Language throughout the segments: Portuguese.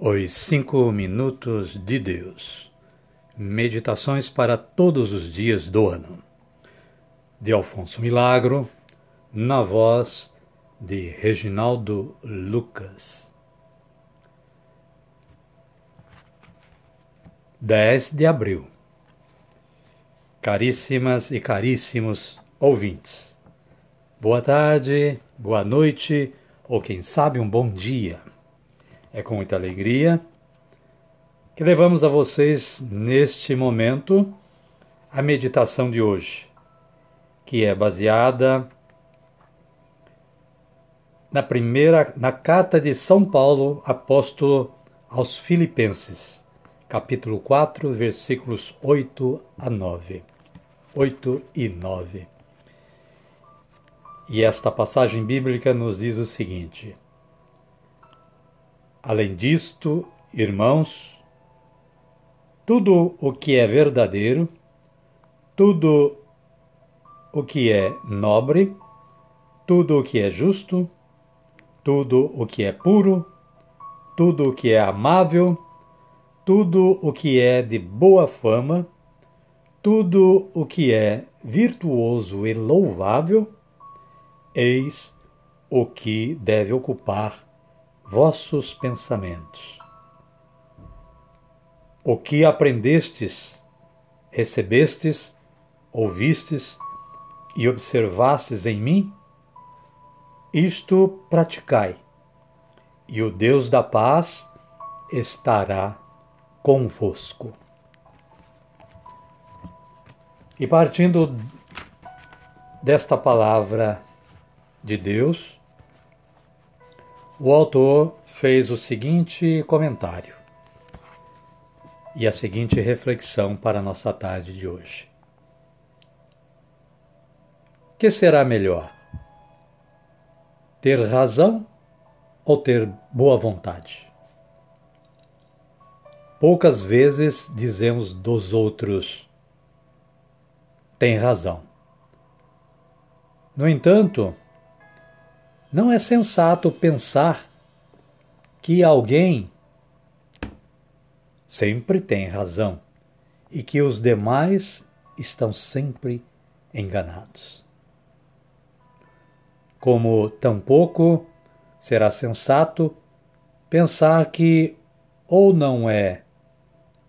Os Cinco Minutos de Deus Meditações para todos os dias do ano. De Alfonso Milagro, na voz de Reginaldo Lucas. 10 de abril. Caríssimas e caríssimos ouvintes, boa tarde, boa noite ou quem sabe um bom dia. É com muita alegria que levamos a vocês neste momento a meditação de hoje, que é baseada na primeira na carta de São Paulo, apóstolo aos Filipenses, capítulo 4, versículos 8 a 9. 8 e 9. E esta passagem bíblica nos diz o seguinte: Além disto, irmãos, tudo o que é verdadeiro, tudo o que é nobre, tudo o que é justo, tudo o que é puro, tudo o que é amável, tudo o que é de boa fama, tudo o que é virtuoso e louvável, eis o que deve ocupar vossos pensamentos. O que aprendestes, recebestes, ouvistes e observastes em mim, isto praticai, e o Deus da paz estará convosco. E partindo desta palavra de Deus, o autor fez o seguinte comentário e a seguinte reflexão para a nossa tarde de hoje. Que será melhor? Ter razão ou ter boa vontade? Poucas vezes dizemos dos outros: tem razão. No entanto, não é sensato pensar que alguém sempre tem razão e que os demais estão sempre enganados. Como tampouco será sensato pensar que ou não é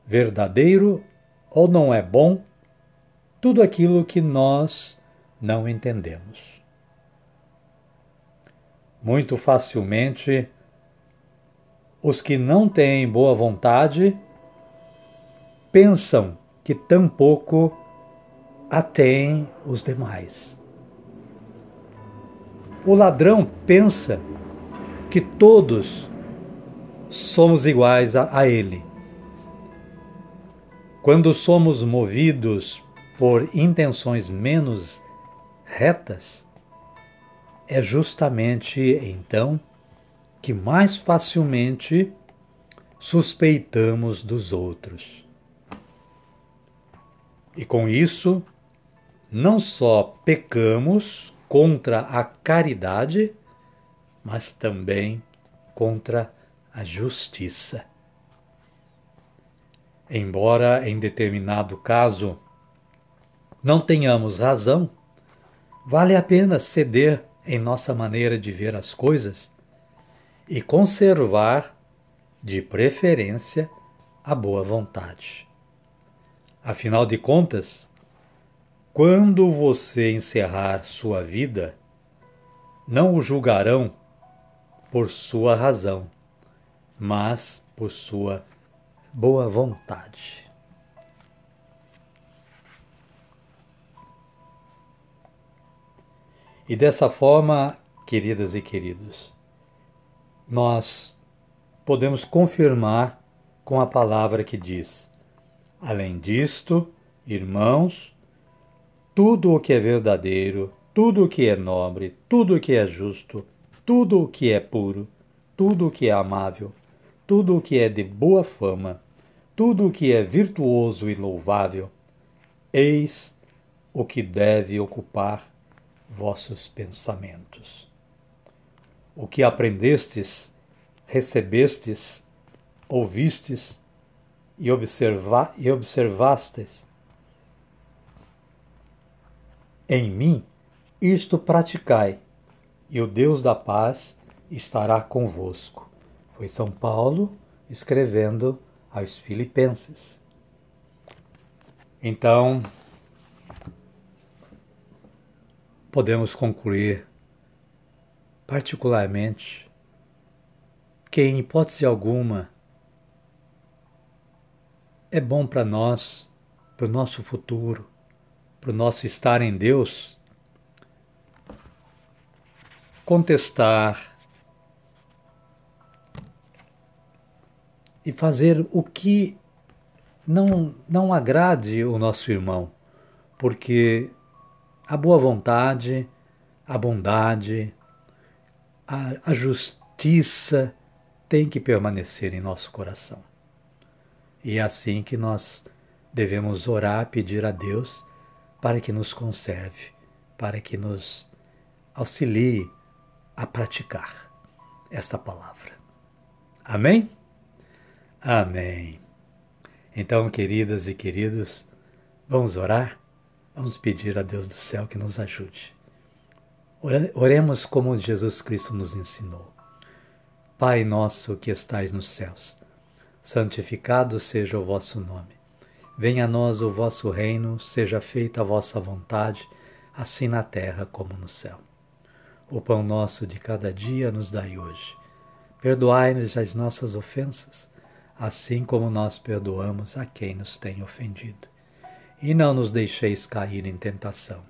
verdadeiro ou não é bom tudo aquilo que nós não entendemos muito facilmente os que não têm boa vontade pensam que tampouco a têm os demais. O ladrão pensa que todos somos iguais a, a ele. Quando somos movidos por intenções menos retas, é justamente então que mais facilmente suspeitamos dos outros. E com isso, não só pecamos contra a caridade, mas também contra a justiça. Embora em determinado caso não tenhamos razão, vale a pena ceder em nossa maneira de ver as coisas e conservar, de preferência, a boa vontade. Afinal de contas, quando você encerrar sua vida, não o julgarão por sua razão, mas por sua boa vontade. E dessa forma, queridas e queridos, nós podemos confirmar com a palavra que diz: Além disto, irmãos, tudo o que é verdadeiro, tudo o que é nobre, tudo o que é justo, tudo o que é puro, tudo o que é amável, tudo o que é de boa fama, tudo o que é virtuoso e louvável, eis o que deve ocupar vossos pensamentos. O que aprendestes, recebestes, ouvistes e, observa, e observastes em mim, isto praticai, e o Deus da paz estará convosco. Foi São Paulo escrevendo aos Filipenses. Então, podemos concluir, particularmente, que em hipótese alguma é bom para nós, para o nosso futuro, para o nosso estar em Deus, contestar e fazer o que não, não agrade o nosso irmão, porque a boa vontade, a bondade, a, a justiça tem que permanecer em nosso coração. E é assim que nós devemos orar, pedir a Deus para que nos conserve, para que nos auxilie a praticar esta palavra. Amém? Amém. Então, queridas e queridos, vamos orar? Vamos pedir a Deus do céu que nos ajude. Oremos como Jesus Cristo nos ensinou. Pai nosso que estais nos céus, santificado seja o vosso nome. Venha a nós o vosso reino, seja feita a vossa vontade, assim na terra como no céu. O pão nosso de cada dia nos dai hoje. Perdoai-nos as nossas ofensas, assim como nós perdoamos a quem nos tem ofendido. E não nos deixeis cair em tentação,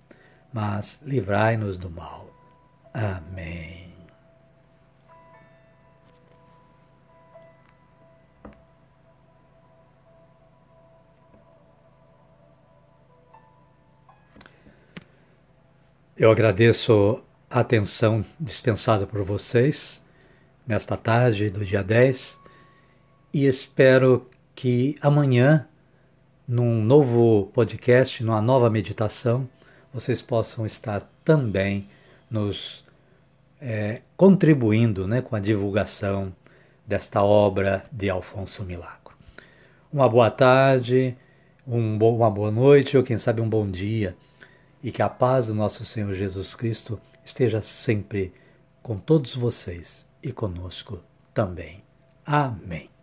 mas livrai-nos do mal. Amém. Eu agradeço a atenção dispensada por vocês nesta tarde do dia 10 e espero que amanhã, num novo podcast, numa nova meditação, vocês possam estar também nos é, contribuindo né, com a divulgação desta obra de Alfonso Milagro. Uma boa tarde, um bo uma boa noite ou quem sabe um bom dia e que a paz do nosso Senhor Jesus Cristo esteja sempre com todos vocês e conosco também. Amém.